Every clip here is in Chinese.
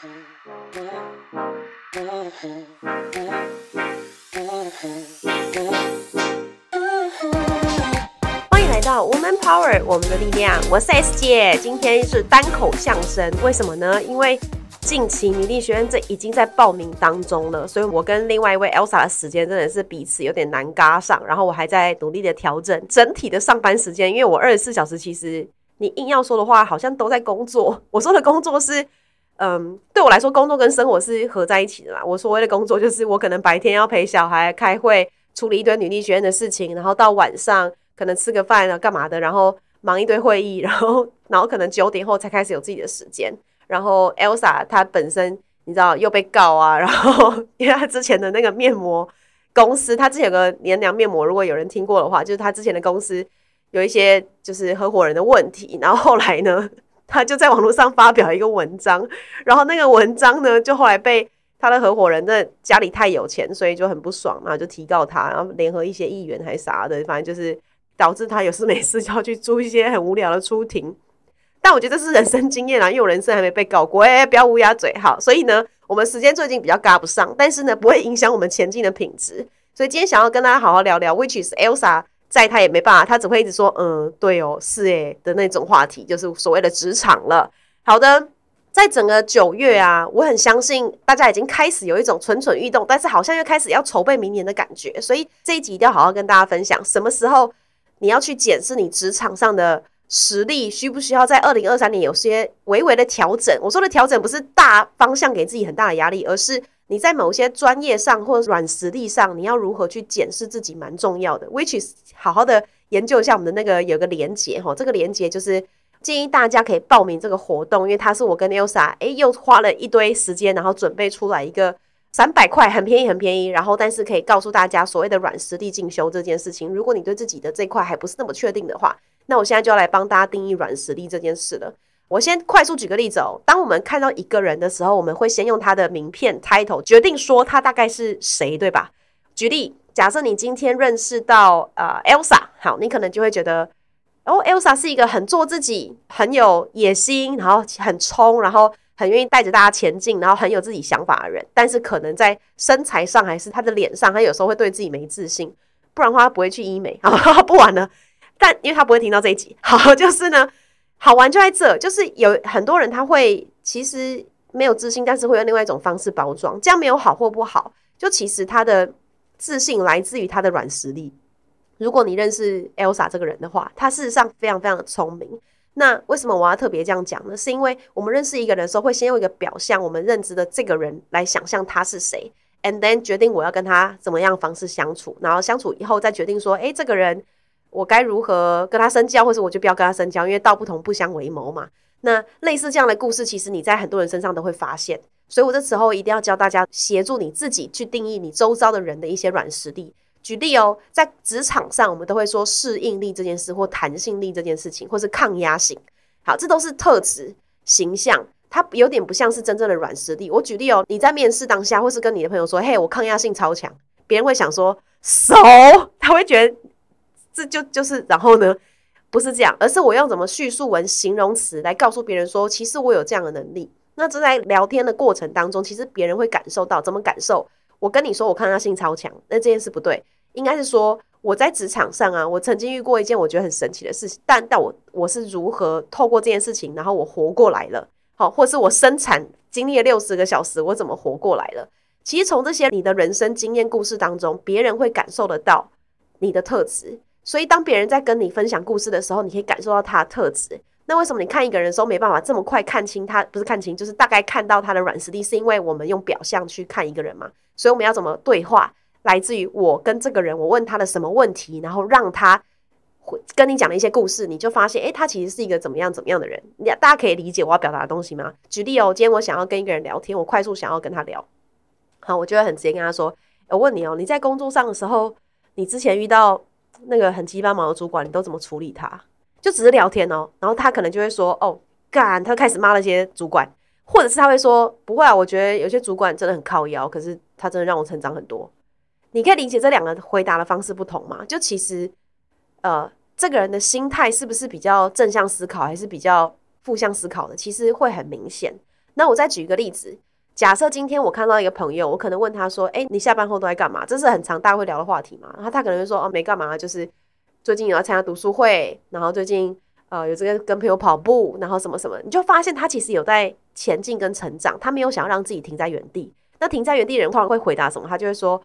欢迎来到 Woman Power，我们的力量。我是 S 姐，今天是单口相声，为什么呢？因为近期女力学院这已经在报名当中了，所以我跟另外一位 Elsa 的时间真的是彼此有点难嘎上，然后我还在努力的调整整体的上班时间，因为我二十四小时其实你硬要说的话，好像都在工作。我说的工作是，嗯，对我来说，工作跟生活是合在一起的啦。我所谓的工作就是我可能白天要陪小孩开会，处理一堆女力学院的事情，然后到晚上可能吃个饭啊干嘛的，然后忙一堆会议，然后然后可能九点后才开始有自己的时间。然后 Elsa 她本身你知道又被告啊，然后因为她之前的那个面膜公司，她之前有个年良面膜，如果有人听过的话，就是她之前的公司有一些就是合伙人的问题，然后后来呢，她就在网络上发表一个文章，然后那个文章呢，就后来被他的合伙人的家里太有钱，所以就很不爽嘛，就提告他，然后联合一些议员还啥的，反正就是导致他有事没事就要去租一些很无聊的出庭。但我觉得这是人生经验啊，因为我人生还没被告过，哎，不要乌鸦嘴好。所以呢，我们时间最近比较嘎不上，但是呢，不会影响我们前进的品质。所以今天想要跟大家好好聊聊，which is Elsa，在他也没办法，他只会一直说，嗯，对哦，是诶的那种话题，就是所谓的职场了。好的，在整个九月啊，我很相信大家已经开始有一种蠢蠢欲动，但是好像又开始要筹备明年的感觉。所以这一集一定要好好跟大家分享，什么时候你要去检视你职场上的。实力需不需要在二零二三年有些微微的调整？我说的调整不是大方向给自己很大的压力，而是你在某些专业上或软实力上，你要如何去检视自己，蛮重要的。Which is 好好的研究一下我们的那个有个连接哈，这个连接就是建议大家可以报名这个活动，因为它是我跟 Elsa 哎又花了一堆时间，然后准备出来一个三百块，很便宜很便宜，然后但是可以告诉大家所谓的软实力进修这件事情。如果你对自己的这块还不是那么确定的话，那我现在就要来帮大家定义软实力这件事了。我先快速举个例子哦。当我们看到一个人的时候，我们会先用他的名片 title 决定说他大概是谁，对吧？举例，假设你今天认识到呃 Elsa，好，你可能就会觉得哦，Elsa 是一个很做自己、很有野心，然后很冲，然后很愿意带着大家前进，然后很有自己想法的人。但是可能在身材上还是他的脸上，他有时候会对自己没自信，不然的话他不会去医美 啊。不玩了。但因为他不会听到这一集，好，就是呢，好玩就在这，就是有很多人他会其实没有自信，但是会用另外一种方式包装，这样没有好或不好，就其实他的自信来自于他的软实力。如果你认识 Elsa 这个人的话，他事实上非常非常的聪明。那为什么我要特别这样讲呢？是因为我们认识一个人的时候，会先用一个表象，我们认知的这个人来想象他是谁，and then 决定我要跟他怎么样方式相处，然后相处以后再决定说，诶，这个人。我该如何跟他深交，或者我就不要跟他深交，因为道不同不相为谋嘛。那类似这样的故事，其实你在很多人身上都会发现。所以我这时候一定要教大家协助你自己去定义你周遭的人的一些软实力。举例哦，在职场上，我们都会说适应力这件事，或弹性力这件事情，或是抗压性。好，这都是特质形象，它有点不像是真正的软实力。我举例哦，你在面试当下，或是跟你的朋友说：“嘿，我抗压性超强。”别人会想说熟，他会觉得。这就就是，然后呢，不是这样，而是我用怎么叙述文形容词来告诉别人说，其实我有这样的能力。那这在聊天的过程当中，其实别人会感受到怎么感受。我跟你说，我抗压性超强，那这件事不对，应该是说我在职场上啊，我曾经遇过一件我觉得很神奇的事情，但但我我是如何透过这件事情，然后我活过来了，好，或是我生产经历了六十个小时，我怎么活过来了？其实从这些你的人生经验故事当中，别人会感受得到你的特质。所以，当别人在跟你分享故事的时候，你可以感受到他的特质。那为什么你看一个人的时候没办法这么快看清他？不是看清，就是大概看到他的软实力，是因为我们用表象去看一个人嘛？所以我们要怎么对话？来自于我跟这个人，我问他的什么问题，然后让他跟你讲了一些故事，你就发现，诶，他其实是一个怎么样怎么样的人？你大家可以理解我要表达的东西吗？举例哦，今天我想要跟一个人聊天，我快速想要跟他聊，好，我就会很直接跟他说：，我问你哦，你在工作上的时候，你之前遇到？那个很鸡巴毛的主管，你都怎么处理他？就只是聊天哦，然后他可能就会说：“哦，干！”他开始骂那些主管，或者是他会说：“不会啊，我觉得有些主管真的很靠腰，可是他真的让我成长很多。”你可以理解这两个回答的方式不同吗？就其实，呃，这个人的心态是不是比较正向思考，还是比较负向思考的？其实会很明显。那我再举一个例子，假设今天我看到一个朋友，我可能问他说：“哎，你下班后都在干嘛？”这是很常大家会聊的话题嘛。然后他可能会说：“哦，没干嘛，就是最近有要参加读书会，然后最近呃有这个跟朋友跑步，然后什么什么。”你就发现他其实有在前进跟成长，他没有想要让自己停在原地。那停在原地的人通常会回答什么？他就会说：“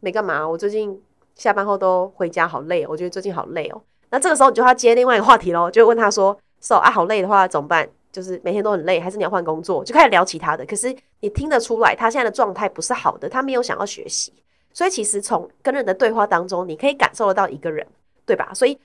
没干嘛，我最近下班后都回家，好累，哦我觉得最近好累哦。”那这个时候你就要接另外一个话题喽，就问他说：“So 啊，好累的话怎么办？”就是每天都很累，还是你要换工作？就开始聊其他的。可是你听得出来，他现在的状态不是好的，他没有想要学习。所以其实从跟人的对话当中，你可以感受得到一个人，对吧？所以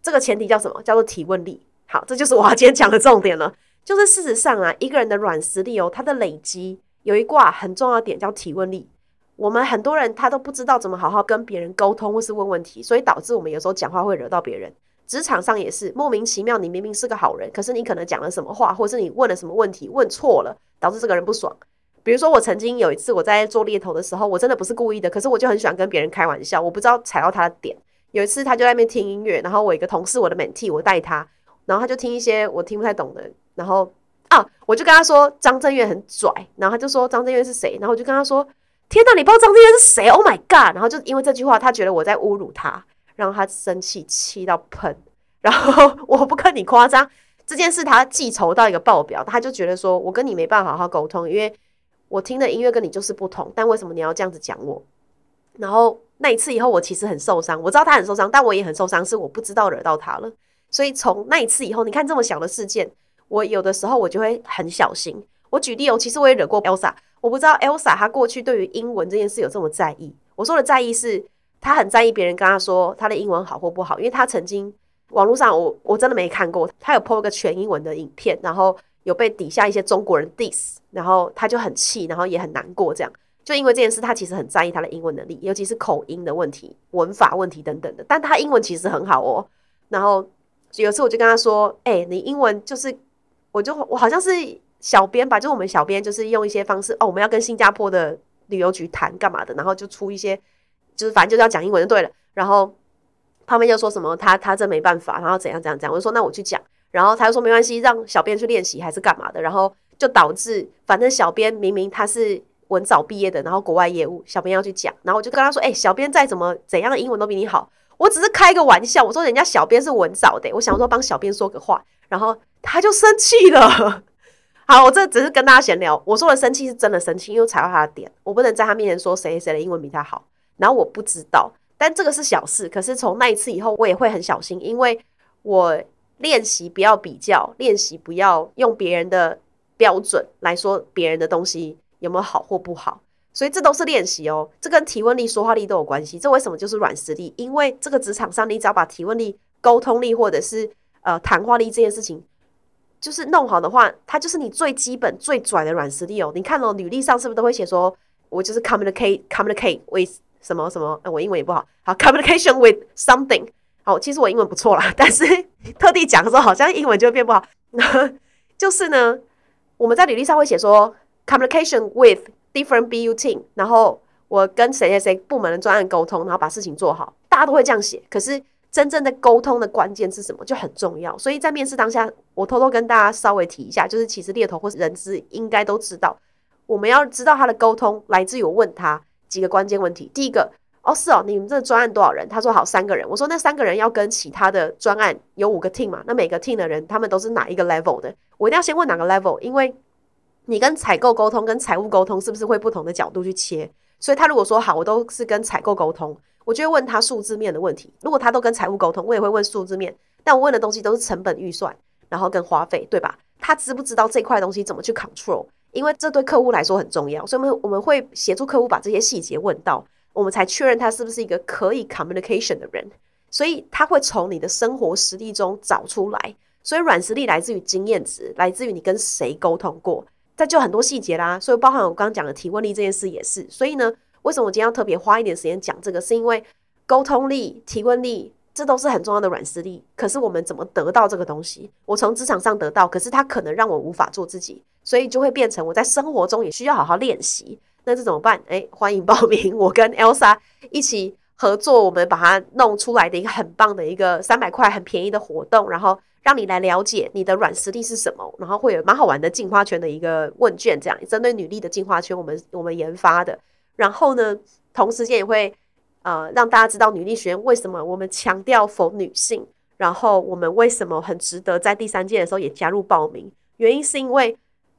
这个前提叫什么？叫做提问力。好，这就是我要今天讲的重点了。就是事实上啊，一个人的软实力哦，他的累积有一卦很重要点叫提问力。我们很多人他都不知道怎么好好跟别人沟通，或是问问题，所以导致我们有时候讲话会惹到别人。职场上也是莫名其妙，你明明是个好人，可是你可能讲了什么话，或是你问了什么问题问错了，导致这个人不爽。比如说，我曾经有一次我在做猎头的时候，我真的不是故意的，可是我就很喜欢跟别人开玩笑，我不知道踩到他的点。有一次他就在那边听音乐，然后我一个同事，我的 ment 我带他，然后他就听一些我听不太懂的，然后啊，我就跟他说张震岳很拽，然后他就说张震岳是谁，然后我就跟他说天哪，你不知道张震岳是谁？Oh my god！然后就因为这句话，他觉得我在侮辱他。让他生气，气到喷。然后我不跟你夸张，这件事他记仇到一个爆表，他就觉得说我跟你没办法好好沟通，因为我听的音乐跟你就是不同。但为什么你要这样子讲我？然后那一次以后，我其实很受伤。我知道他很受伤，但我也很受伤，是我不知道惹到他了。所以从那一次以后，你看这么小的事件，我有的时候我就会很小心。我举例哦，其实我也惹过 Elsa，我不知道 Elsa 她过去对于英文这件事有这么在意。我说的在意是。他很在意别人跟他说他的英文好或不好，因为他曾经网络上我我真的没看过，他有 po 一个全英文的影片，然后有被底下一些中国人 diss，然后他就很气，然后也很难过，这样就因为这件事，他其实很在意他的英文能力，尤其是口音的问题、文法问题等等的。但他英文其实很好哦。然后有次我就跟他说：“哎，你英文就是……我就我好像是小编吧，就我们小编就是用一些方式哦，我们要跟新加坡的旅游局谈干嘛的，然后就出一些。”就是反正就是要讲英文就对了，然后旁边就说什么他他这没办法，然后怎样怎样怎样，我就说那我去讲，然后他就说没关系，让小编去练习还是干嘛的，然后就导致反正小编明明他是文藻毕业的，然后国外业务，小编要去讲，然后我就跟他说，哎，小编再怎么怎样的英文都比你好，我只是开个玩笑，我说人家小编是文藻的，我想说帮小编说个话，然后他就生气了。好，我这只是跟大家闲聊，我说的生气是真的生气，因为踩到他的点，我不能在他面前说谁谁的英文比他好。然后我不知道，但这个是小事。可是从那一次以后，我也会很小心，因为我练习不要比较，练习不要用别人的标准来说别人的东西有没有好或不好。所以这都是练习哦，这跟提问力、说话力都有关系。这为什么就是软实力？因为这个职场上，你只要把提问力、沟通力或者是呃谈话力这件事情，就是弄好的话，它就是你最基本、最拽的软实力哦。你看哦，履历上是不是都会写说，我就是 communicate communicate with 什么什么？我英文也不好。好，communication with something。好，其实我英文不错啦，但是特地讲的时候，好像英文就会变不好。就是呢，我们在履历上会写说 communication with different BU team，然后我跟谁谁谁部门的专案沟通，然后把事情做好，大家都会这样写。可是真正的沟通的关键是什么，就很重要。所以在面试当下，我偷偷跟大家稍微提一下，就是其实猎头或是人资应该都知道，我们要知道他的沟通来自于我问他。几个关键问题，第一个，哦是哦，你们这专案多少人？他说好三个人。我说那三个人要跟其他的专案有五个 team 嘛？那每个 team 的人他们都是哪一个 level 的？我一定要先问哪个 level，因为你跟采购沟通跟财务沟通是不是会不同的角度去切？所以他如果说好，我都是跟采购沟通，我就会问他数字面的问题。如果他都跟财务沟通，我也会问数字面。但我问的东西都是成本预算，然后跟花费，对吧？他知不知道这块东西怎么去 control？因为这对客户来说很重要，所以我们我们会协助客户把这些细节问到，我们才确认他是不是一个可以 communication 的人。所以他会从你的生活实力中找出来。所以软实力来自于经验值，来自于你跟谁沟通过，这就很多细节啦。所以包含我刚刚讲的提问力这件事也是。所以呢，为什么我今天要特别花一点时间讲这个？是因为沟通力、提问力。这都是很重要的软实力，可是我们怎么得到这个东西？我从职场上得到，可是它可能让我无法做自己，所以就会变成我在生活中也需要好好练习。那这怎么办？诶，欢迎报名，我跟 Elsa 一起合作，我们把它弄出来的一个很棒的一个三百块很便宜的活动，然后让你来了解你的软实力是什么，然后会有蛮好玩的进化圈的一个问卷，这样针对女力的进化圈，我们我们研发的。然后呢，同时间也会呃让大家知道女力学院为什么我们强调否女性，然后我们为什么很值得在第三届的时候也加入报名，原因是因为。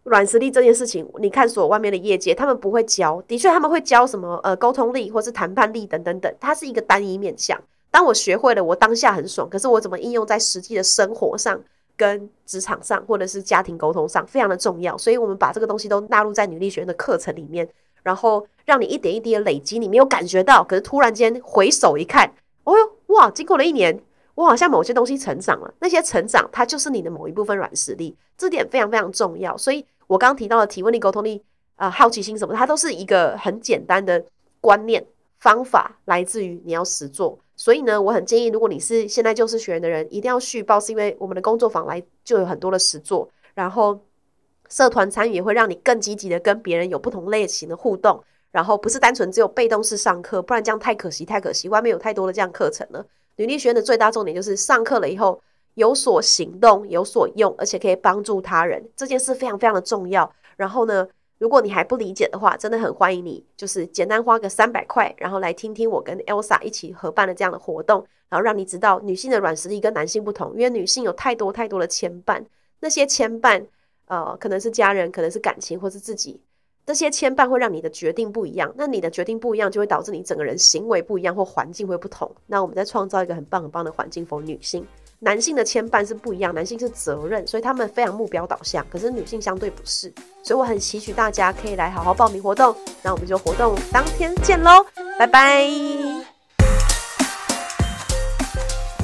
软实力这件事情，你看所外面的业界，他们不会教。的确，他们会教什么呃沟通力或是谈判力等等等，它是一个单一面向。当我学会了，我当下很爽，可是我怎么应用在实际的生活上、跟职场上或者是家庭沟通上，非常的重要。所以我们把这个东西都纳入在女力学院的课程里面，然后让你一点一滴的累积，你没有感觉到，可是突然间回首一看，哦哟，哇，经过了一年，我好像某些东西成长了。那些成长，它就是你的某一部分软实力，这点非常非常重要。所以。我刚刚提到的提问力、沟通力、啊好奇心什么，它都是一个很简单的观念方法，来自于你要实做。所以呢，我很建议，如果你是现在就是学员的人，一定要续报，是因为我们的工作坊来就有很多的实做，然后社团参与也会让你更积极的跟别人有不同类型的互动，然后不是单纯只有被动式上课，不然这样太可惜，太可惜，外面有太多的这样课程了。女力学院的最大重点就是上课了以后。有所行动，有所用，而且可以帮助他人，这件事非常非常的重要。然后呢，如果你还不理解的话，真的很欢迎你，就是简单花个三百块，然后来听听我跟 Elsa 一起合办的这样的活动，然后让你知道女性的软实力跟男性不同，因为女性有太多太多的牵绊，那些牵绊，呃，可能是家人，可能是感情，或是自己，这些牵绊会让你的决定不一样。那你的决定不一样，就会导致你整个人行为不一样，或环境会不同。那我们再创造一个很棒很棒的环境，for 女性。男性的牵绊是不一样，男性是责任，所以他们非常目标导向。可是女性相对不是，所以我很期许大家可以来好好报名活动。那我们就活动当天见喽，拜拜。